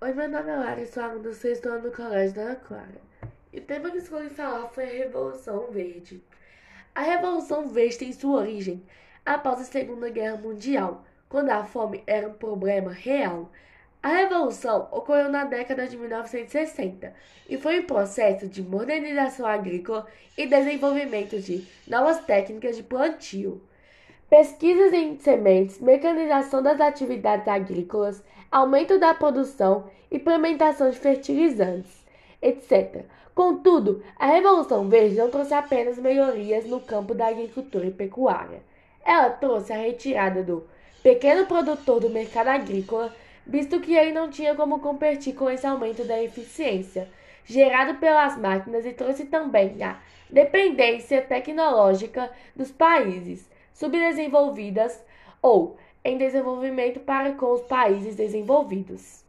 Oi, meu nome é Lara, sou aluna do sexto ano do Colégio da Ana Clara. E o tema que escolhi falar foi a Revolução Verde. A Revolução Verde tem sua origem após a Segunda Guerra Mundial, quando a fome era um problema real. A Revolução ocorreu na década de 1960 e foi um processo de modernização agrícola e desenvolvimento de novas técnicas de plantio. Pesquisas em sementes, mecanização das atividades agrícolas, aumento da produção, implementação de fertilizantes, etc. Contudo, a Revolução Verde não trouxe apenas melhorias no campo da agricultura e pecuária. Ela trouxe a retirada do pequeno produtor do mercado agrícola, visto que ele não tinha como competir com esse aumento da eficiência gerado pelas máquinas e trouxe também a dependência tecnológica dos países subdesenvolvidas ou em desenvolvimento para com os países desenvolvidos.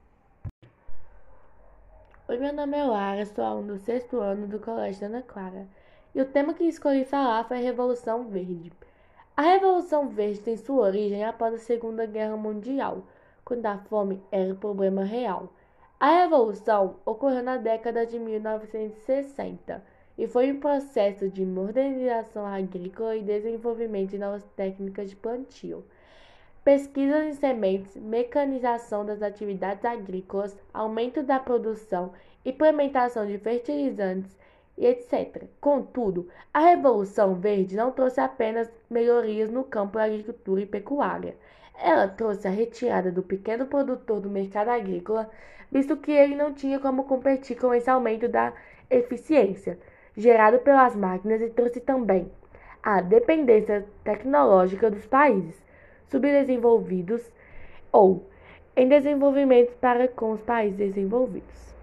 Oi, meu nome é Lara, sou aluna do sexto ano do Colégio Ana Clara e o tema que escolhi falar foi a Revolução Verde. A Revolução Verde tem sua origem após a Segunda Guerra Mundial, quando a fome era um problema real. A Revolução ocorreu na década de 1960 e foi um processo de modernização agrícola e desenvolvimento de novas técnicas de plantio. Pesquisas em sementes, mecanização das atividades agrícolas, aumento da produção, implementação de fertilizantes e etc. Contudo, a Revolução Verde não trouxe apenas melhorias no campo da agricultura e pecuária. Ela trouxe a retirada do pequeno produtor do mercado agrícola, visto que ele não tinha como competir com esse aumento da eficiência gerado pelas máquinas e trouxe também a dependência tecnológica dos países subdesenvolvidos ou em desenvolvimento para com os países desenvolvidos.